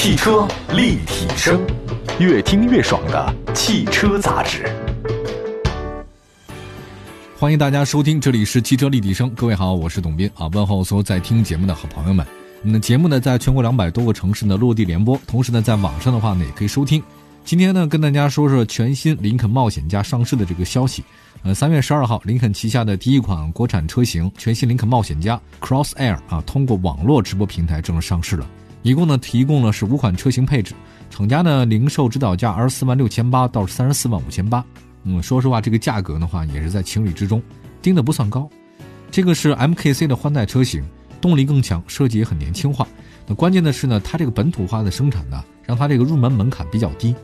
汽车立体声，越听越爽的汽车杂志。欢迎大家收听，这里是汽车立体声。各位好，我是董斌啊，问候所有在听节目的好朋友们。我们的节目呢，在全国两百多个城市呢落地联播，同时呢，在网上的话呢也可以收听。今天呢，跟大家说说全新林肯冒险家上市的这个消息。呃，三月十二号，林肯旗下的第一款国产车型全新林肯冒险家 Cross Air 啊，通过网络直播平台正式上市了。一共呢，提供了是五款车型配置，厂家呢零售指导价二十四万六千八到三十四万五千八。嗯，说实话，这个价格的话也是在情理之中，定的不算高。这个是 MKC 的换代车型，动力更强，设计也很年轻化。那关键的是呢，它这个本土化的生产呢，让它这个入门门槛比较低，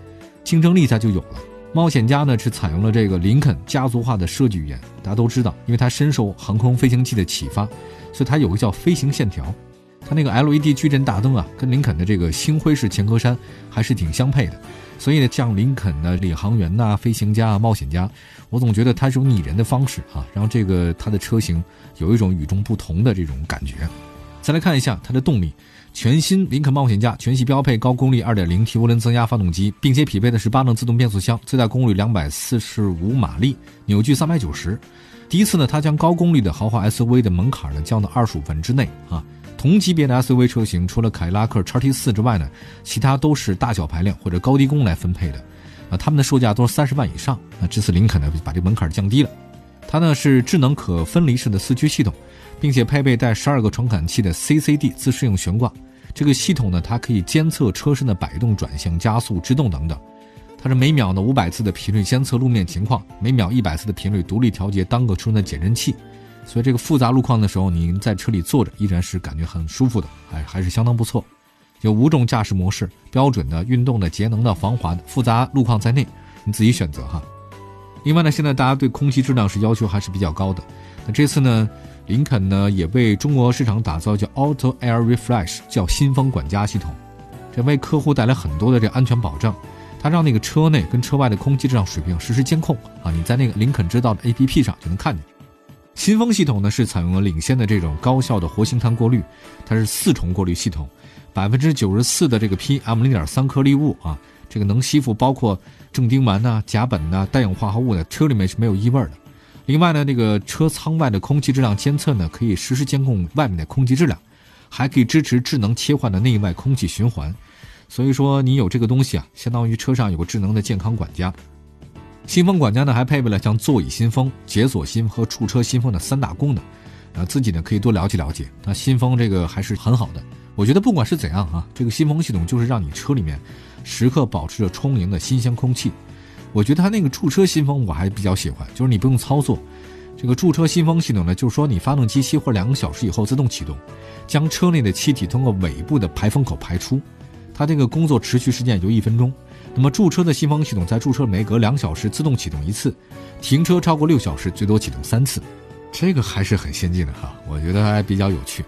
竞争力它就有了。冒险家呢是采用了这个林肯家族化的设计语言，大家都知道，因为它深受航空飞行器的启发，所以它有个叫飞行线条。它那个 LED 矩阵大灯啊，跟林肯的这个星辉式前格栅还是挺相配的。所以呢，像林肯的领航员呐、飞行家啊、冒险家，我总觉得它是种拟人的方式啊，让这个它的车型有一种与众不同的这种感觉。再来看一下它的动力。全新林肯冒险家全系标配高功率 2.0T 涡轮增压发动机，并且匹配的是八档自动变速箱，最大功率245马力，扭矩390。第一次呢，它将高功率的豪华 SUV 的门槛呢降到二十五分之内啊。同级别的 SUV 车型，除了凯迪拉克 XT4 之外呢，其他都是大小排量或者高低功来分配的啊。他们的售价都是三十万以上啊。这次林肯呢把这门槛降低了，它呢是智能可分离式的四驱系统。并且配备带十二个传感器的 CCD 自适应悬挂，这个系统呢，它可以监测车身的摆动、转向、加速、制动等等。它是每秒呢五百次的频率监测路面情况，每秒一百次的频率独立调节单个车身的减震器。所以这个复杂路况的时候，您在车里坐着依然是感觉很舒服的，还还是相当不错。有五种驾驶模式，标准的、运动的、节能的、防滑的，复杂路况在内，你自己选择哈。另外呢，现在大家对空气质量是要求还是比较高的。那这次呢？林肯呢也为中国市场打造叫 Auto Air Refresh，叫新风管家系统，这为客户带来很多的这安全保障。它让那个车内跟车外的空气质量水平实时监控啊，你在那个林肯知道的 APP 上就能看见。新风系统呢是采用了领先的这种高效的活性炭过滤，它是四重过滤系统，百分之九十四的这个 PM 零点三颗粒物啊，这个能吸附包括正丁烷呐、甲苯呐、氮氧化合物的，车里面是没有异味的。另外呢，这个车舱外的空气质量监测呢，可以实时监控外面的空气质量，还可以支持智能切换的内外空气循环。所以说，你有这个东西啊，相当于车上有个智能的健康管家。新风管家呢，还配备了像座椅新风、解锁新和驻车新风的三大功能，啊，自己呢可以多了解了解。那新风这个还是很好的，我觉得不管是怎样啊，这个新风系统就是让你车里面时刻保持着充盈的新鲜空气。我觉得它那个驻车新风我还比较喜欢，就是你不用操作，这个驻车新风系统呢，就是说你发动机熄火两个小时以后自动启动，将车内的气体通过尾部的排风口排出，它这个工作持续时间也就一分钟。那么驻车的新风系统在驻车每隔两小时自动启动一次，停车超过六小时最多启动三次，这个还是很先进的哈，我觉得还比较有趣。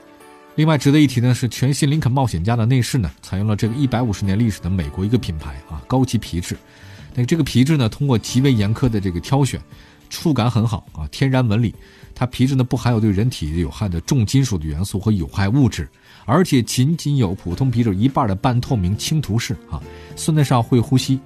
另外值得一提呢是全新林肯冒险家的内饰呢，采用了这个一百五十年历史的美国一个品牌啊高级皮质。那这个皮质呢，通过极为严苛的这个挑选，触感很好啊，天然纹理。它皮质呢不含有对人体有害的重金属的元素和有害物质，而且仅仅有普通皮质一半的半透明轻涂式啊，算得上会呼吸。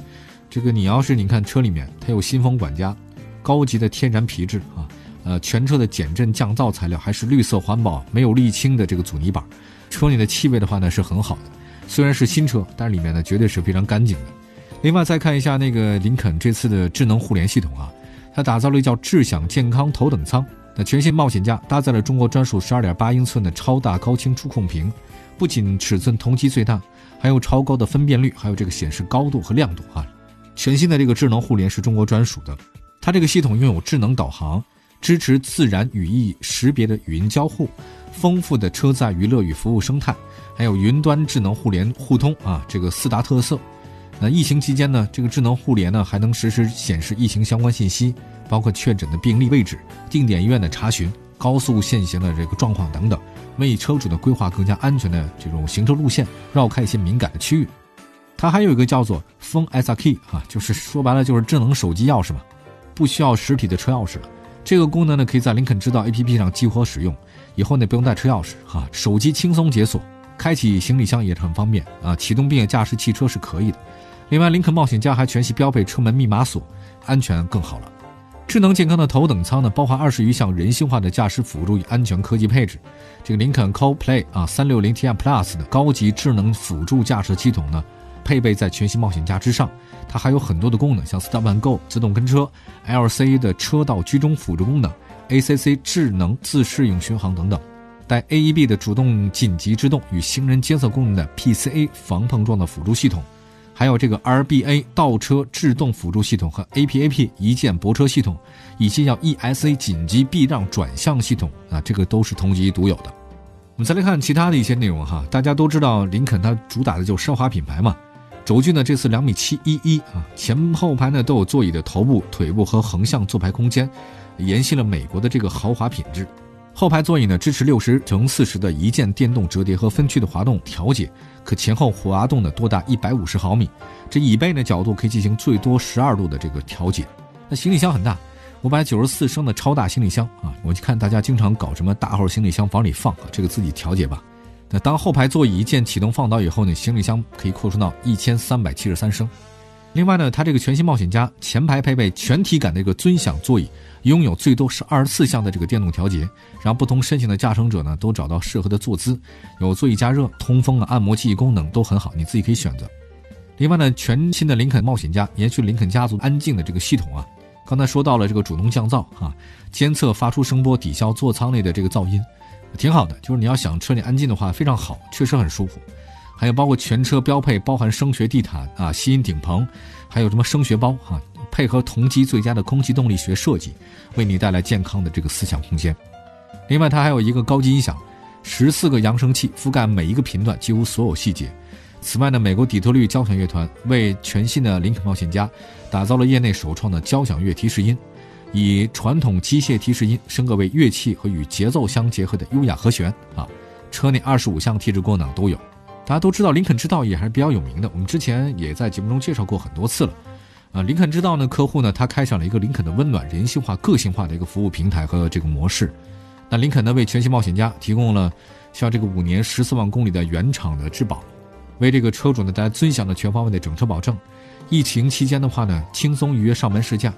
这个你要是你看车里面，它有新风管家，高级的天然皮质啊，呃，全车的减震降噪材料还是绿色环保、没有沥青的这个阻尼板。车里的气味的话呢是很好的，虽然是新车，但是里面呢绝对是非常干净的。另外再看一下那个林肯这次的智能互联系统啊，它打造了一叫智享健康头等舱。那全新冒险家搭载了中国专属十二点八英寸的超大高清触控屏，不仅尺寸同级最大，还有超高的分辨率，还有这个显示高度和亮度啊。全新的这个智能互联是中国专属的，它这个系统拥有智能导航，支持自然语义识别的语音交互，丰富的车载娱乐与服务生态，还有云端智能互联互通啊，这个四大特色。那疫情期间呢，这个智能互联呢还能实时显示疫情相关信息，包括确诊的病例位置、定点医院的查询、高速限行的这个状况等等，为车主的规划更加安全的这种行车路线，绕开一些敏感的区域。它还有一个叫做“风 S R Key” 啊，就是说白了就是智能手机钥匙嘛，不需要实体的车钥匙了。这个功能呢可以在林肯知道 A P P 上激活使用，以后呢不用带车钥匙哈，手机轻松解锁。开启行李箱也是很方便啊，启动并且驾驶汽车是可以的。另外，林肯冒险家还全系标配车门密码锁，安全更好了。智能健康的头等舱呢，包含二十余项人性化的驾驶辅助与安全科技配置。这个林肯 Co-Play 啊，三六零 Ti Plus 的高级智能辅助驾驶系统呢，配备在全新冒险家之上。它还有很多的功能，像 Stop and Go 自动跟车、LCA 的车道居中辅助功能、ACC 智能自适应巡航等等，带 AEB 的主动紧急制动与行人监测功能的 PCA 防碰撞的辅助系统。还有这个 RBA 倒车制动辅助系统和 APAP 一键泊车系统，以及叫 ESA 紧急避让转向系统啊，这个都是同级独有的。我们再来看其他的一些内容哈，大家都知道林肯它主打的就奢华品牌嘛。轴距呢这次两米七一一啊，前后排呢都有座椅的头部、腿部和横向坐排空间，沿袭了美国的这个豪华品质。后排座椅呢支持六十乘四十的一键电动折叠和分区的滑动调节。可前后滑动的多达一百五十毫米，这椅背呢角度可以进行最多十二度的这个调节。那行李箱很大，五百九十四升的超大行李箱啊！我就看大家经常搞什么大号行李箱往里放啊，这个自己调节吧。那当后排座椅一键启动放倒以后呢，行李箱可以扩充到一千三百七十三升。另外呢，它这个全新冒险家前排配备全体感的一个尊享座椅，拥有最多是二十四项的这个电动调节，让不同身形的驾乘者呢都找到适合的坐姿，有座椅加热、通风啊、按摩记忆功能都很好，你自己可以选择。另外呢，全新的林肯冒险家延续林肯家族安静的这个系统啊，刚才说到了这个主动降噪啊，监测发出声波抵消座舱内的这个噪音，挺好的。就是你要想车里安静的话，非常好，确实很舒服。还有包括全车标配包含声学地毯啊、吸音顶棚，还有什么声学包哈，配合同级最佳的空气动力学设计，为你带来健康的这个思想空间。另外，它还有一个高级音响，十四个扬声器覆盖每一个频段，几乎所有细节。此外呢，美国底特律交响乐团为全新的林肯冒险家打造了业内首创的交响乐提示音，以传统机械提示音升格为乐器和与节奏相结合的优雅和弦啊。车内二十五项提示功能都有。大家都知道林肯知道也还是比较有名的，我们之前也在节目中介绍过很多次了。啊，林肯知道呢，客户呢，他开展了一个林肯的温暖、人性化、个性化的一个服务平台和这个模式。那林肯呢，为全新冒险家提供了像这个五年十四万公里的原厂的质保，为这个车主呢带来尊享的全方位的整车保证。疫情期间的话呢，轻松预约上门试驾，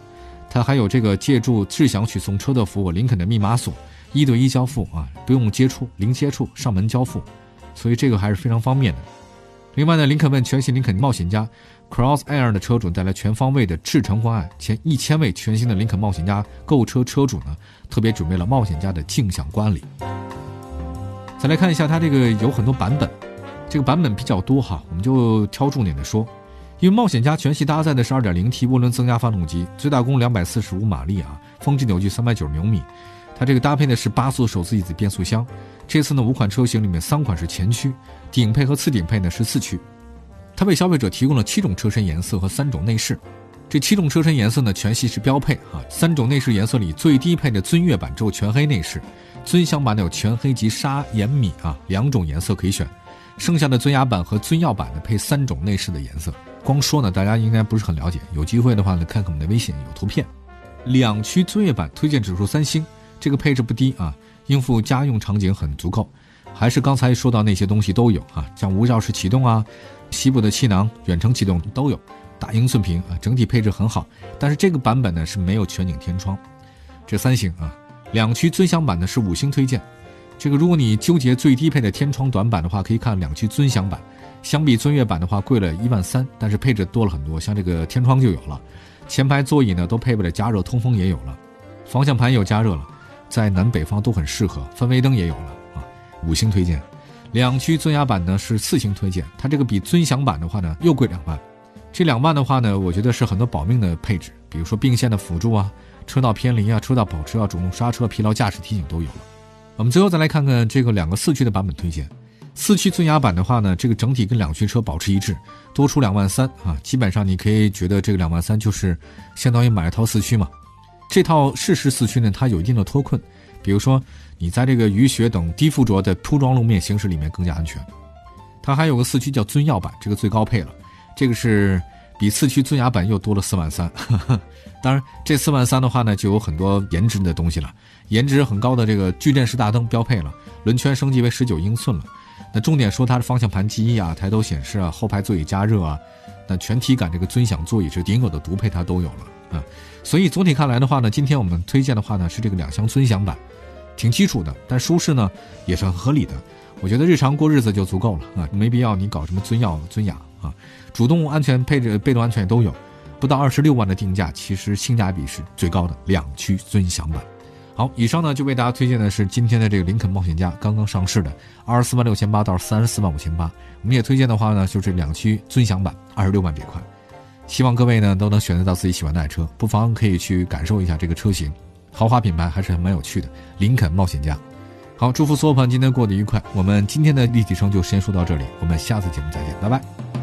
它还有这个借助智享取送车的服务，林肯的密码锁，一对一交付啊，不用接触，零接触上门交付。所以这个还是非常方便的。另外呢，林肯为全新林肯冒险家 Cross Air 的车主带来全方位的赤诚关爱，前一千位全新的林肯冒险家购车车主呢，特别准备了冒险家的镜像观礼。再来看一下它这个有很多版本，这个版本比较多哈，我们就挑重点的说。因为冒险家全系搭载的是 2.0T 涡轮增压发动机，最大功两百四十五马力啊，峰值扭矩三百九十牛米。它这个搭配的是八速手自一体变速箱。这次呢，五款车型里面三款是前驱，顶配和次顶配呢是四驱。它为消费者提供了七种车身颜色和三种内饰。这七种车身颜色呢，全系是标配啊。三种内饰颜色里，最低配的尊越版只有全黑内饰，尊享版的有全黑及沙岩米啊两种颜色可以选。剩下的尊雅版和尊耀版呢，配三种内饰的颜色。光说呢，大家应该不是很了解。有机会的话呢，看看我们的微信有图片。两驱尊越版推荐指数三星，这个配置不低啊。应付家用场景很足够，还是刚才说到那些东西都有啊，像无钥匙启动啊、西部的气囊、远程启动都有，大英寸屏啊，整体配置很好。但是这个版本呢是没有全景天窗。这三星啊，两驱尊享版呢是五星推荐。这个如果你纠结最低配的天窗短板的话，可以看两驱尊享版，相比尊越版的话贵了一万三，但是配置多了很多，像这个天窗就有了，前排座椅呢都配备了加热通风也有了，方向盘有加热了。在南北方都很适合，氛围灯也有了啊，五星推荐。两驱尊雅版呢是四星推荐，它这个比尊享版的话呢又贵两万。这两万的话呢，我觉得是很多保命的配置，比如说并线的辅助啊，车道偏离啊，车道保持啊，主动刹车、疲劳驾驶提醒都有了。我们最后再来看看这个两个四驱的版本推荐。四驱尊雅版的话呢，这个整体跟两驱车保持一致，多出两万三啊，基本上你可以觉得这个两万三就是相当于买一套四驱嘛。这套适时四驱呢，它有一定的脱困，比如说你在这个雨雪等低附着的铺装路面行驶里面更加安全。它还有个四驱叫尊耀版，这个最高配了，这个是比四驱尊雅版又多了四万三。当然，这四万三的话呢，就有很多颜值的东西了，颜值很高的这个矩阵式大灯标配了，轮圈升级为十九英寸了，那重点说它的方向盘记忆啊、抬头显示啊、后排座椅加热啊，那全体感这个尊享座椅是顶有的独配它都有了啊。所以总体看来的话呢，今天我们推荐的话呢是这个两厢尊享版，挺基础的，但舒适呢也是很合理的。我觉得日常过日子就足够了啊，没必要你搞什么尊耀尊雅啊。主动安全配置、被动安全也都有，不到二十六万的定价，其实性价比是最高的两驱尊享版。好，以上呢就为大家推荐的是今天的这个林肯冒险家刚刚上市的二十四万六千八到三十四万五千八。我们也推荐的话呢，就是两驱尊享版二十六万这块。希望各位呢都能选择到自己喜欢的爱车，不妨可以去感受一下这个车型，豪华品牌还是很蛮有趣的。林肯冒险家。好，祝福所有朋友今天过得愉快。我们今天的立体声就先说到这里，我们下次节目再见，拜拜。